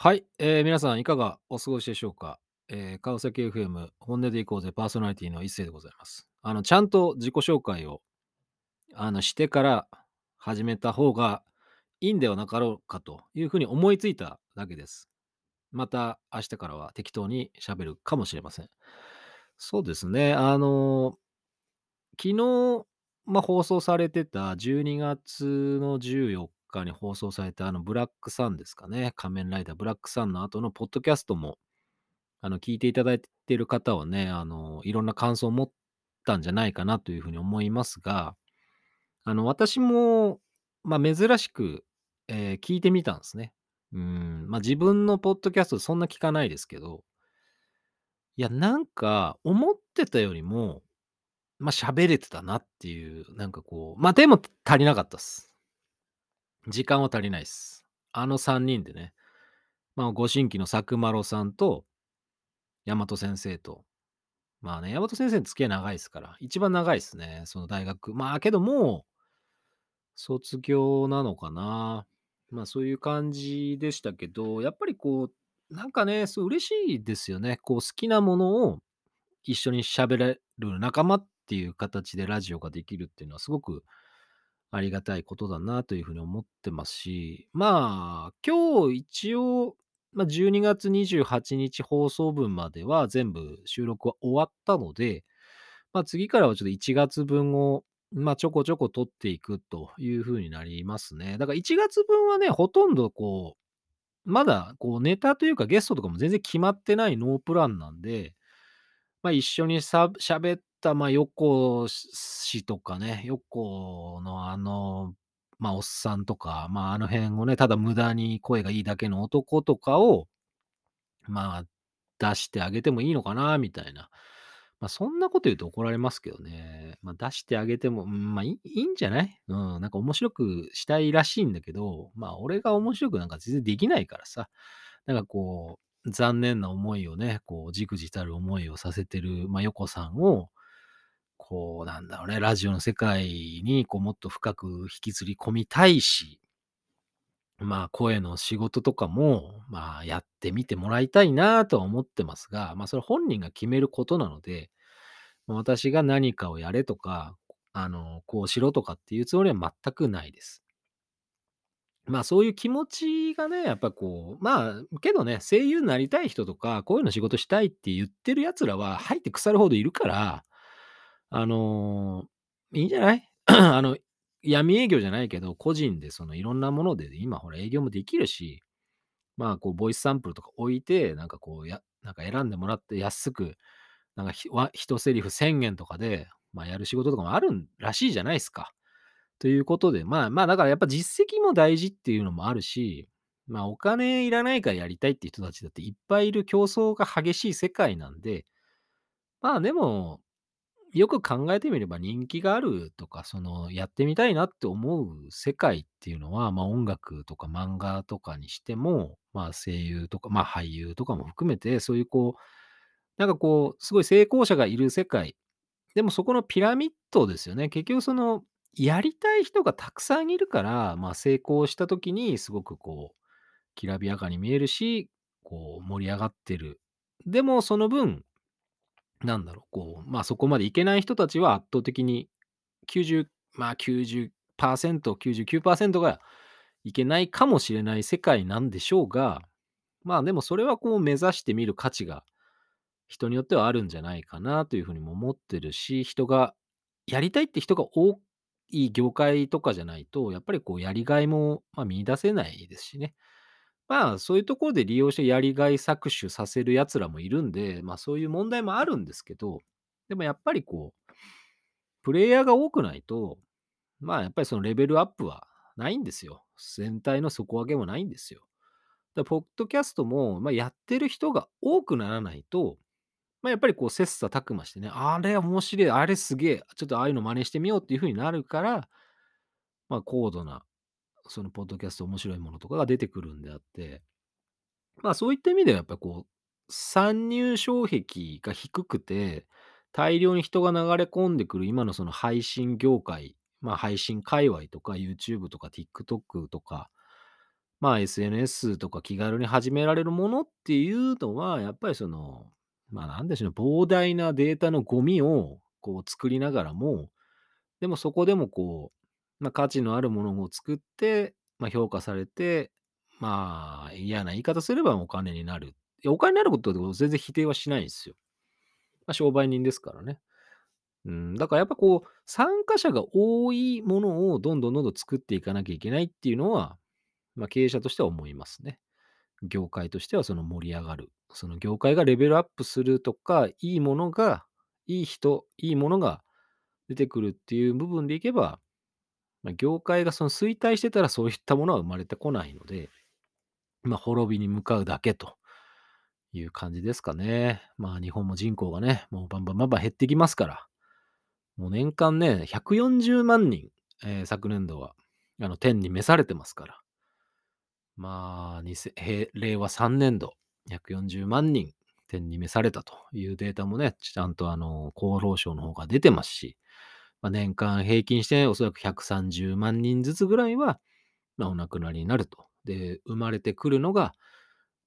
はい、えー皆さんいかがお過ごしでしょうか、えー川崎 FM 本音でいこうぜパーソナリティの一世でございます。あの、ちゃんと自己紹介をあのしてから始めた方がいいんではなかろうかというふうに思いついただけです。また明日からは適当に喋るかもしれません。そうですね、あの昨日、まあ、放送されてた12月の14日に放送されたあのブラックサンですかね。仮面ライダーブラックサンの後のポッドキャストも、あの、聞いていただいている方はね、あの、いろんな感想を持ったんじゃないかなというふうに思いますが、あの、私も、まあ、珍しく、えー聞いてみたんですね。うん、まあ、自分のポッドキャストそんな聞かないですけど、いや、なんか、思ってたよりも、まあ、喋れてたなっていう、なんかこう、まあ、でも足りなかったっす。時間は足りないっす。あの3人でね、まあ、ご新規の佐久間さんと、大和先生と、まあね、大和先生の付き合い長いですから、一番長いっすね、その大学。まあ、けども、卒業なのかな。まあ、そういう感じでしたけど、やっぱりこう、なんかね、そう嬉しいですよね。こう好きなものを一緒に喋れる仲間っていう形でラジオができるっていうのはすごくありがたいことだなというふうに思ってますし、まあ、今日一応、まあ、12月28日放送分までは全部収録は終わったので、まあ、次からはちょっと1月分を、まあ、ちょこちょこ取っていくというふうになりますね。だから1月分はね、ほとんどこう、まだこうネタというかゲストとかも全然決まってないノープランなんで、まあ、一緒にさ喋った、まあ、横氏とかね、横のあの、まあ、おっさんとか、まあ、あの辺をね、ただ無駄に声がいいだけの男とかを、まあ、出してあげてもいいのかなみたいな。まあ、そんなこと言うと怒られますけどね。まあ、出してあげても、まあ、いいいんじゃない？うん、なんか面白くしたいらしいんだけど、まあ、俺が面白くなんか全然できないからさ。なんかこう、残念な思いをね、こう、じくじたる思いをさせてる、まあ、横さんを、こう、なんだろうね、ラジオの世界に、こう、もっと深く引きずり込みたいし、まあ、声の仕事とかも、まあ、やってみてもらいたいなとは思ってますが、まあ、それ本人が決めることなので、私が何かをやれとか、あの、こうしろとかっていうつもりは全くないです。まあ、そういう気持ちがね、やっぱこう、まあ、けどね、声優になりたい人とか、こういうの仕事したいって言ってる奴らは入って腐るほどいるから、あの、いいんじゃない？あの、闇営業じゃないけど、個人でそのいろんなもので今ほら営業もできるし、まあ、こう、ボイスサンプルとか置いて、なんかこう、やなんか選んでもらって安く、なんかひわ一セリフ1000円とかで、まあ、やる仕事とかもあるらしいじゃないですか。ということで、まあまあ、だからやっぱ実績も大事っていうのもあるし、まあお金いらないからやりたいって人たちだっていっぱいいる競争が激しい世界なんで、まあでも、よく考えてみれば人気があるとか、そのやってみたいなって思う世界っていうのは、まあ音楽とか漫画とかにしても、まあ声優とか、まあ俳優とかも含めて、そういうこう、なんかこう、すごい成功者がいる世界。でもそこのピラミッドですよね。結局その、やりたい人がたくさんいるから、まあ成功した時にすごくこう、きらびやかに見えるし、こう盛り上がってる。でもその分、なんだろう、こう、まあそこまでいけない人たちは圧倒的に90、まあ90%、99%がいけないかもしれない世界なんでしょうが、まあでもそれはこう目指してみる価値が人によってはあるんじゃないかなというふうにも思ってるし、人がやりたいって人が多い業界とかじゃないと、やっぱりこうやりがいも、まあ、見出せないですしね。まあそういうところで利用してやりがい搾取させる奴らもいるんで、まあそういう問題もあるんですけど、でもやっぱりこう、プレイヤーが多くないと、まあやっぱりそのレベルアップはないんですよ。全体の底上げもないんですよ。だポッドキャストも、まあ、やってる人が多くならないと、まあ、やっぱりこう切磋琢磨してね、あれ面白い、あれすげえ、ちょっとああいうの真似してみようっていう風になるから、まあ、高度な、そのポッドキャスト面白いものとかが出てくるんであって、まあそういった意味ではやっぱこう、参入障壁が低くて、大量に人が流れ込んでくる今のその配信業界、まあ配信界隈とか YouTube とか TikTok とか、まあ、SNS とか気軽に始められるものっていうのは、やっぱりその、まあ、なんでしょう、膨大なデータのゴミをこう作りながらも、でもそこでもこう、まあ、価値のあるものを作って、まあ、評価されて、まあ、嫌な言い方すればお金になる。いや、お金になることって全然否定はしないんですよ。まあ、商売人ですからね。うん、だからやっぱこう、参加者が多いものをどんどんどんどん作っていかなきゃいけないっていうのは、まあ、経営者としては思いますね。業界としてはその盛り上がる。その業界がレベルアップするとか、いいものが、いい人、いいものが出てくるっていう部分でいけば、まあ、業界がその衰退してたらそういったものは生まれてこないので、まあ、滅びに向かうだけという感じですかね。まあ、日本も人口がね、もうバンバンバンバン減ってきますから、もう年間ね、140万人、えー昨年度は、あの、天に召されてますから。まあ、令和3年度、140万人天に召されたというデータもね、ちゃんとあの、厚労省の方が出てますし、まあ、年間平均しておそらく130万人ずつぐらいは、まあ、お亡くなりになると。で、生まれてくるのが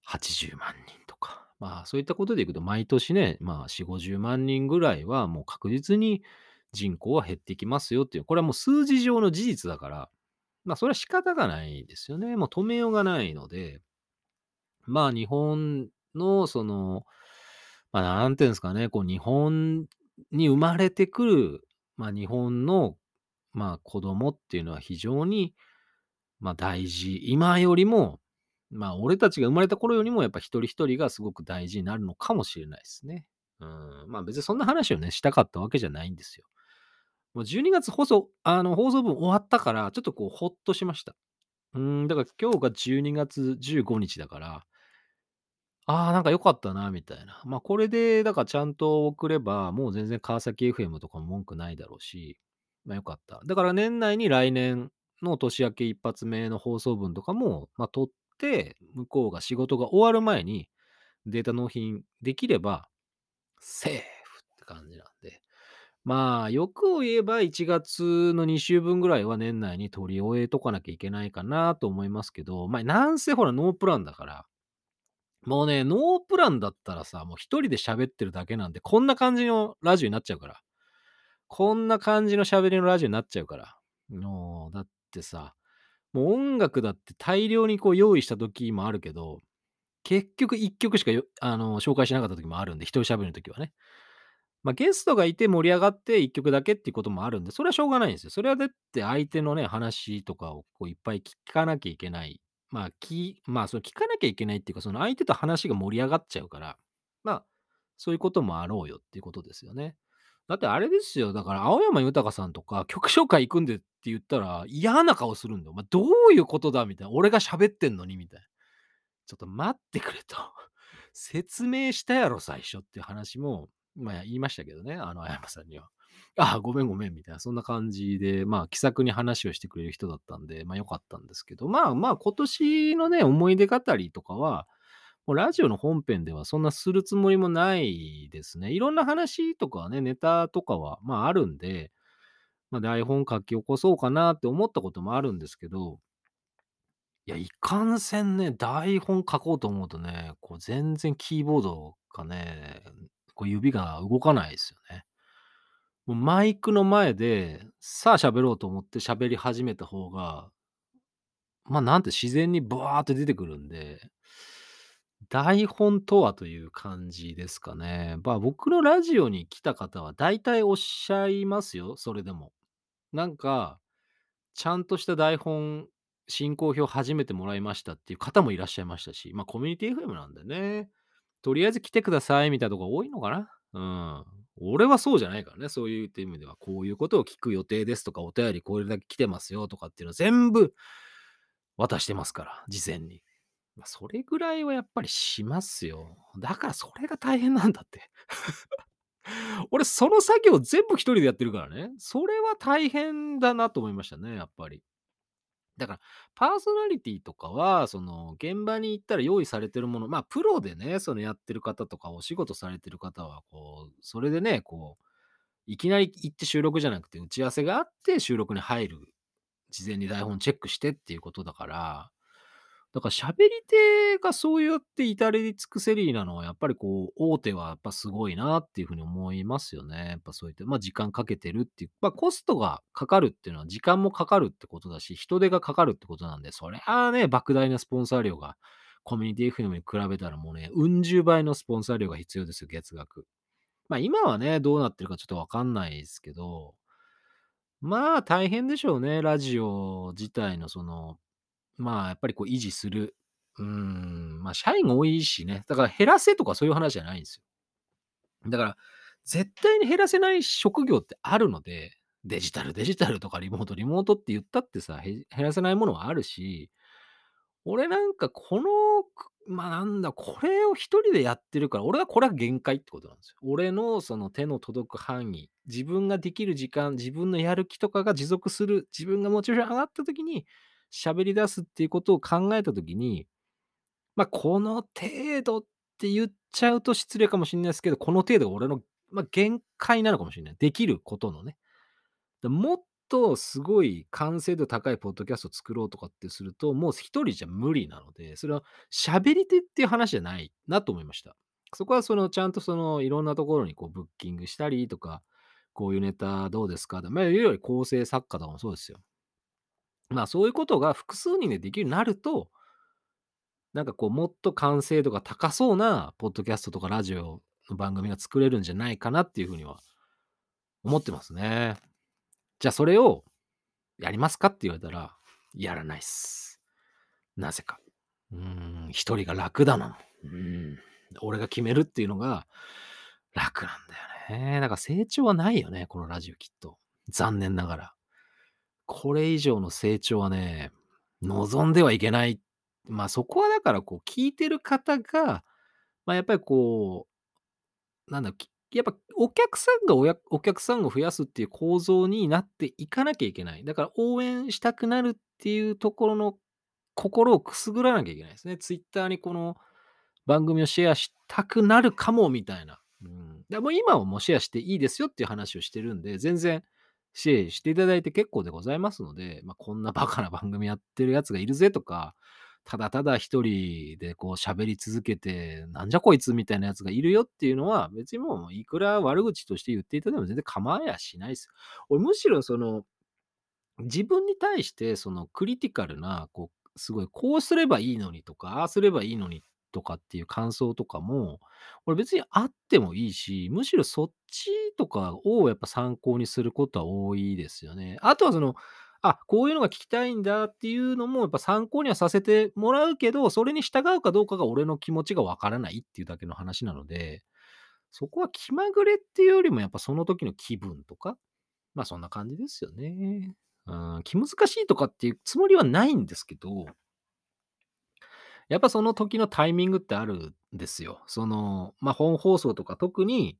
80万人とか。まあ、そういったことでいくと、毎年ね、まあ、4、50万人ぐらいはもう確実に人口は減ってきますよっていう、これはもう数字上の事実だから、まあ、それは仕方がないですよね。もう止めようがないので、まあ、日本の、その、まあ、なんていうんですかね、こう、日本に生まれてくる、まあ、日本の、まあ、子供っていうのは非常に、まあ、大事。今よりも、まあ、俺たちが生まれた頃よりも、やっぱ一人一人がすごく大事になるのかもしれないですね。うん。まあ、別にそんな話をね、したかったわけじゃないんですよ。もう12月放送、あの、放送分終わったから、ちょっとこう、ほっとしました。うん、だから今日が12月15日だから、ああ、なんか良かったな、みたいな。まあ、これで、だからちゃんと送れば、もう全然川崎 FM とかも文句ないだろうし、まあ良かった。だから年内に来年の年明け一発目の放送分とかも、まあ、取って、向こうが仕事が終わる前にデータ納品できれば、セーフって感じなんで。まあ、欲を言えば1月の2週分ぐらいは年内に取り終えとかなきゃいけないかなと思いますけど、まあ、なんせほらノープランだから、もうね、ノープランだったらさ、もう一人で喋ってるだけなんで、こんな感じのラジオになっちゃうから。こんな感じの喋りのラジオになっちゃうから。もう、だってさ、もう音楽だって大量にこう用意した時もあるけど、結局一曲しかあの紹介しなかった時もあるんで、一人喋る時はね。まあ、ゲストがいて盛り上がって一曲だけっていうこともあるんで、それはしょうがないんですよ。それはだって相手のね、話とかをこういっぱい聞かなきゃいけない。まあ、きまあ、その聞かなきゃいけないっていうか、その相手と話が盛り上がっちゃうから、まあ、そういうこともあろうよっていうことですよね。だってあれですよ。だから青山豊さんとか曲紹介行くんでって言ったら嫌な顔するんだよ。お前どういうことだみたいな。俺が喋ってんのにみたいな。ちょっと待ってくれと。説明したやろ、最初っていう話も、まあ言いましたけどね、あの、あやまさんには。あ、ごめんごめん、みたいな、そんな感じで、まあ気さくに話をしてくれる人だったんで、まあ良かったんですけど、まあまあ今年のね、思い出語りとかは、もうラジオの本編ではそんなするつもりもないですね。いろんな話とかね、ネタとかは、まああるんで、まあ台本書き起こそうかなって思ったこともあるんですけど、いや、いかんせんね、台本書こうと思うとね、こう全然キーボードがね、こう指が動かないですよね。もうマイクの前で、さあ喋ろうと思って喋り始めた方が、まあなんて自然にブワーって出てくるんで、台本とはという感じですかね。まあ僕のラジオに来た方は大体おっしゃいますよ、それでも。なんか、ちゃんとした台本、進行表初めてもらいましたっていう方もいらっしゃいましたし、まあコミュニティ FM なんでね、とりあえず来てくださいみたいなとこ多いのかな。うん。俺はそうじゃないからね、そういう意味では、こういうことを聞く予定ですとか、お便りこれだけ来てますよとかっていうの全部渡してますから、事前に。まあ、それぐらいはやっぱりしますよ。だからそれが大変なんだって。俺、その作業全部一人でやってるからね。それは大変だなと思いましたね、やっぱり。だから、パーソナリティとかは、その、現場に行ったら用意されてるもの、まあ、プロでね、そのやってる方とか、お仕事されてる方は、こう、それでね、こう、いきなり行って収録じゃなくて、打ち合わせがあって収録に入る。事前に台本チェックしてっていうことだから、だから喋り手がそうやって至れり尽くせりなのは、やっぱりこう、大手はやっぱすごいなっていうふうに思いますよね。やっぱそういって、まあ時間かけてるっていう、まあコストがかかるっていうのは時間もかかるってことだし、人手がかかるってことなんで、そりゃあね、莫大なスポンサー料がコミュニティ FM に比べたらもうね、うん十倍のスポンサー料が必要ですよ、月額。まあ今はね、どうなってるかちょっとわかんないですけど、まあ大変でしょうね、ラジオ自体のその、まあやっぱりこう維持する。うん、まあ社員が多いしね、だから減らせとかそういう話じゃないんですよ。だから、絶対に減らせない職業ってあるので、デジタル、デジタルとかリモート、リモートって言ったってさ、減らせないものはあるし、俺なんかこの、まあなんだ、これを一人でやってるから、俺はこれは限界ってことなんですよ。俺のその手の届く範囲、自分ができる時間、自分のやる気とかが持続する、自分がモチベーション上がった時に喋り出すっていうことを考えた時に、まあこの程度って言っちゃうと失礼かもしれないですけど、この程度が俺の、まあ、限界なのかもしれない。できることのね。でもっとすごい完成度高いポッドキャストを作ろうとかってすると、もう一人じゃ無理なので、それは喋り手っていう話じゃないなと思いました。そこはそのちゃんとそのいろんなところにこうブッキングしたりとか、こういうネタどうですかまあ、いわゆる構成作家とかもそうですよ。まあそういうことが複数人でできるようになると、なんかこうもっと完成度が高そうなポッドキャストとかラジオの番組が作れるんじゃないかなっていうふうには思ってますね。じゃあそれをやりますかって言われたら、やらないっす。なぜか。うん、一人が楽だな。うん。俺が決めるっていうのが楽なんだよね。だから成長はないよね、このラジオきっと。残念ながら。これ以上の成長はね、望んではいけない。まあそこはだからこう聞いてる方が、まあやっぱりこう、なんだ、きやっぱお客さんがおやお客さんを増やすっていう構造になっていかなきゃいけない。だから応援したくなるっていうところの心をくすぐらなきゃいけないですね。ツイッターにこの番組をシェアしたくなるかもみたいな。うん、でも今はもうシェアしていいですよっていう話をしてるんで、全然シェアしていただいて結構でございますので、まあ、こんなバカな番組やってるやつがいるぜとか、ただただ一人でこう喋り続けて、なんじゃこいつみたいなやつがいるよっていうのは、別にもういくら悪口として言っていただいても全然構えやしないです。俺むしろその、自分に対してそのクリティカルな、こう、すごいこうすればいいのにとか、ああすればいいのにっとかっていう感想とかも、俺別にあってもいいし、むしろそっちとかをやっぱ参考にすることは多いですよね。あとはその、あ、こういうのが聞きたいんだっていうのもやっぱ参考にはさせてもらうけど、それに従うかどうかが俺の気持ちがわからないっていうだけの話なので、そこは気まぐれっていうよりもやっぱその時の気分とか、まあそんな感じですよね。うん、気難しいとかっていうつもりはないんですけど、やっぱその時のタイミングってあるんですよ。その、まあ、本放送とか特に、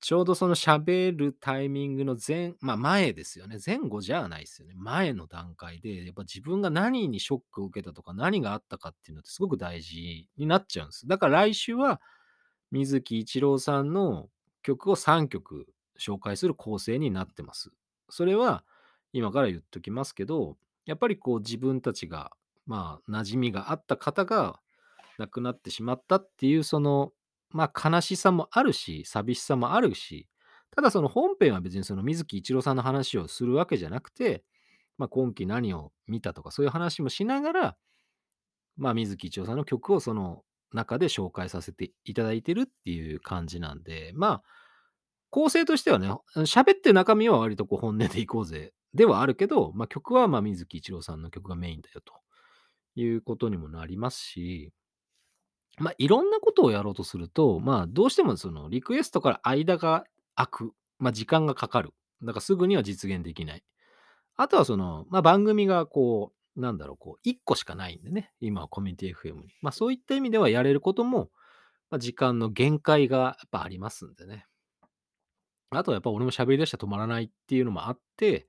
ちょうどその喋るタイミングの前、まあ、前ですよね。前後じゃないですよね。前の段階で、やっぱ自分が何にショックを受けたとか、何があったかっていうのってすごく大事になっちゃうんです。だから来週は、水木一郎さんの曲を3曲紹介する構成になってます。それは、今から言っときますけど、やっぱりこう自分たちがまあ、馴染みがあった方が亡くなってしまったっていう、その、まあ、悲しさもあるし、寂しさもあるし、ただその本編は別にその水木一郎さんの話をするわけじゃなくて、まあ、今期何を見たとかそういう話もしながら、まあ、水木一郎さんの曲をその中で紹介させていただいてるっていう感じなんで、まあ、構成としてはね、喋ってる中身は割とこう本音でいこうぜではあるけど、まあ、曲はまあ水木一郎さんの曲がメインだよと。いうことにもなりますし、まあ、いろんなことをやろうとすると、まあ、どうしてもそのリクエストから間が空く、まあ、時間がかかる。だからすぐには実現できない。あとはその、まあ、番組がこう、なんだろう、こう、1個しかないんでね、今はコミュニティ FM に。まあ、そういった意味ではやれることも、まあ、時間の限界がやっぱありますんでね。あとはやっぱ俺も喋り出したら止まらないっていうのもあって、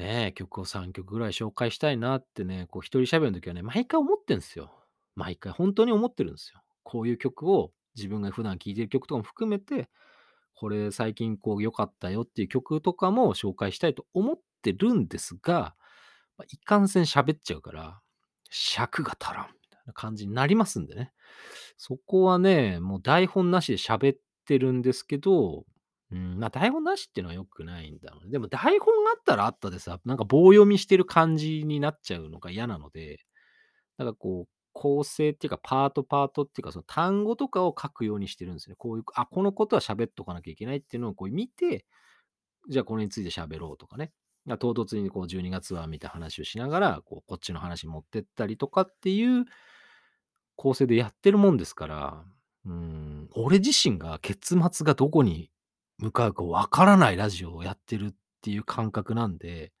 ねえ、曲を3曲ぐらい紹介したいなってね、こう一人喋る時はね、毎回思ってんすよ。毎回本当に思ってるんですよ。こういう曲を自分が普段聴いてる曲とかも含めて、これ最近こう良かったよっていう曲とかも紹介したいと思ってるんですが、ま、いかんせん喋っちゃうから、尺が足らんみたいな感じになりますんでね。そこはね、もう台本なしで喋ってるんですけど、うん、まあ台本なしっていうのは良くないんだろうね。でも台本があったらあったでさ、なんか棒読みしてる感じになっちゃうのが嫌なので、なんかこう、構成っていうか、パートパートっていうか、その単語とかを書くようにしてるんですね。こういう、あ、このことは喋っとかなきゃいけないっていうのをこう見て、じゃあこれについて喋ろうとかね。唐突にこう12月はみたいな話をしながら、こうこっちの話持ってったりとかっていう構成でやってるもんですから、うん、俺自身が結末がどこに向かうかわからないラジオをやってるっていう感覚なんで、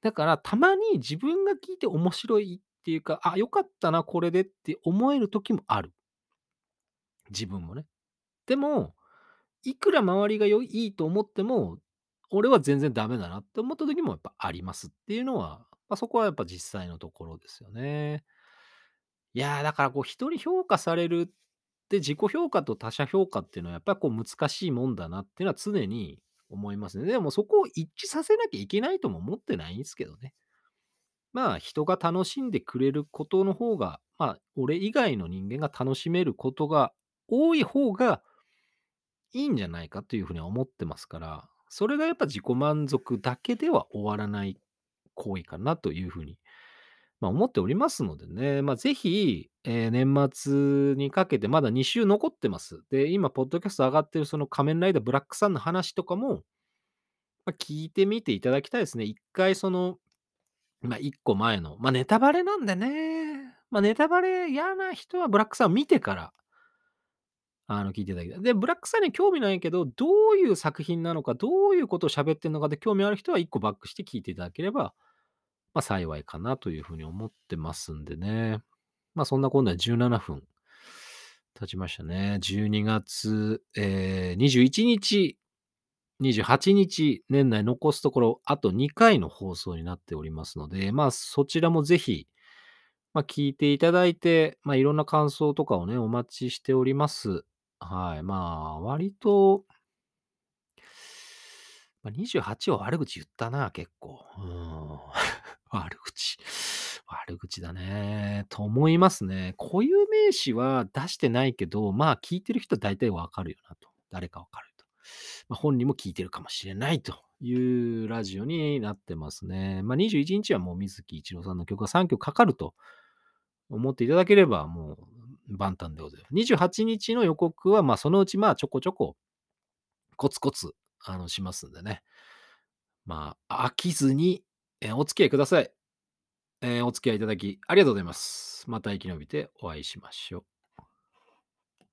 だからたまに自分が聞いて面白いっていうか、あ、よかったな、これでって思える時もある。自分もね。でも、いくら周りがよいいと思っても、俺は全然ダメだなって思った時もやっぱありますっていうのは、まあ、そこはやっぱ実際のところですよね。いや、だからこう人に評価されるって自己評価と他者評価っていうのはやっぱりこう難しいもんだなっていうのは常に思いますね。でもそこを一致させなきゃいけないとも思ってないんですけどね。まあ人が楽しんでくれることの方が、まあ俺以外の人間が楽しめることが多い方がいいんじゃないかというふうには思ってますから、それがやっぱ自己満足だけでは終わらない行為かなというふうに、まあ、思っておりますのでね、まあ、ぜひ、えー年末にかけてまだ2週残ってます。で、今、ポッドキャスト上がってるその仮面ライダーブラックさんの話とかも、まあ、聞いてみていただきたいですね。一回その、まあ、一個前の、まあ、ネタバレなんでね、まあ、ネタバレ嫌な人はブラックさん見てから、あの、聞いていただきたい。で、ブラックさんに興味ないけど、どういう作品なのか、どういうことを喋ってるのかで興味ある人は1個バックして聞いていただければ、まあ、幸いかなというふうに思ってますんでね。まあ、そんな今度は17分経ちましたね。12月、えー、21日、28日、年内残すところ、あと2回の放送になっておりますので、まあ、そちらもぜひ、まあ、聞いていただいて、まあ、いろんな感想とかをね、お待ちしております。はい。まあ、割と、まあ、28は悪口言ったな、結構。うん。悪口。悪口だね。と思いますね。固有名詞は出してないけど、まあ聞いてる人は大体わかるよなと。誰かわかると。まあ、本人も聞いてるかもしれないというラジオになってますね。まあ21日はもう水木一郎さんの曲が3曲かかると思っていただければもう万端でございます。28日の予告はまあそのうちまあちょこちょこコツコツあのしますんでね。まあ飽きずにえお付き合いください。えーお付き合いいただきありがとうございます。また生き延びてお会いしましょう。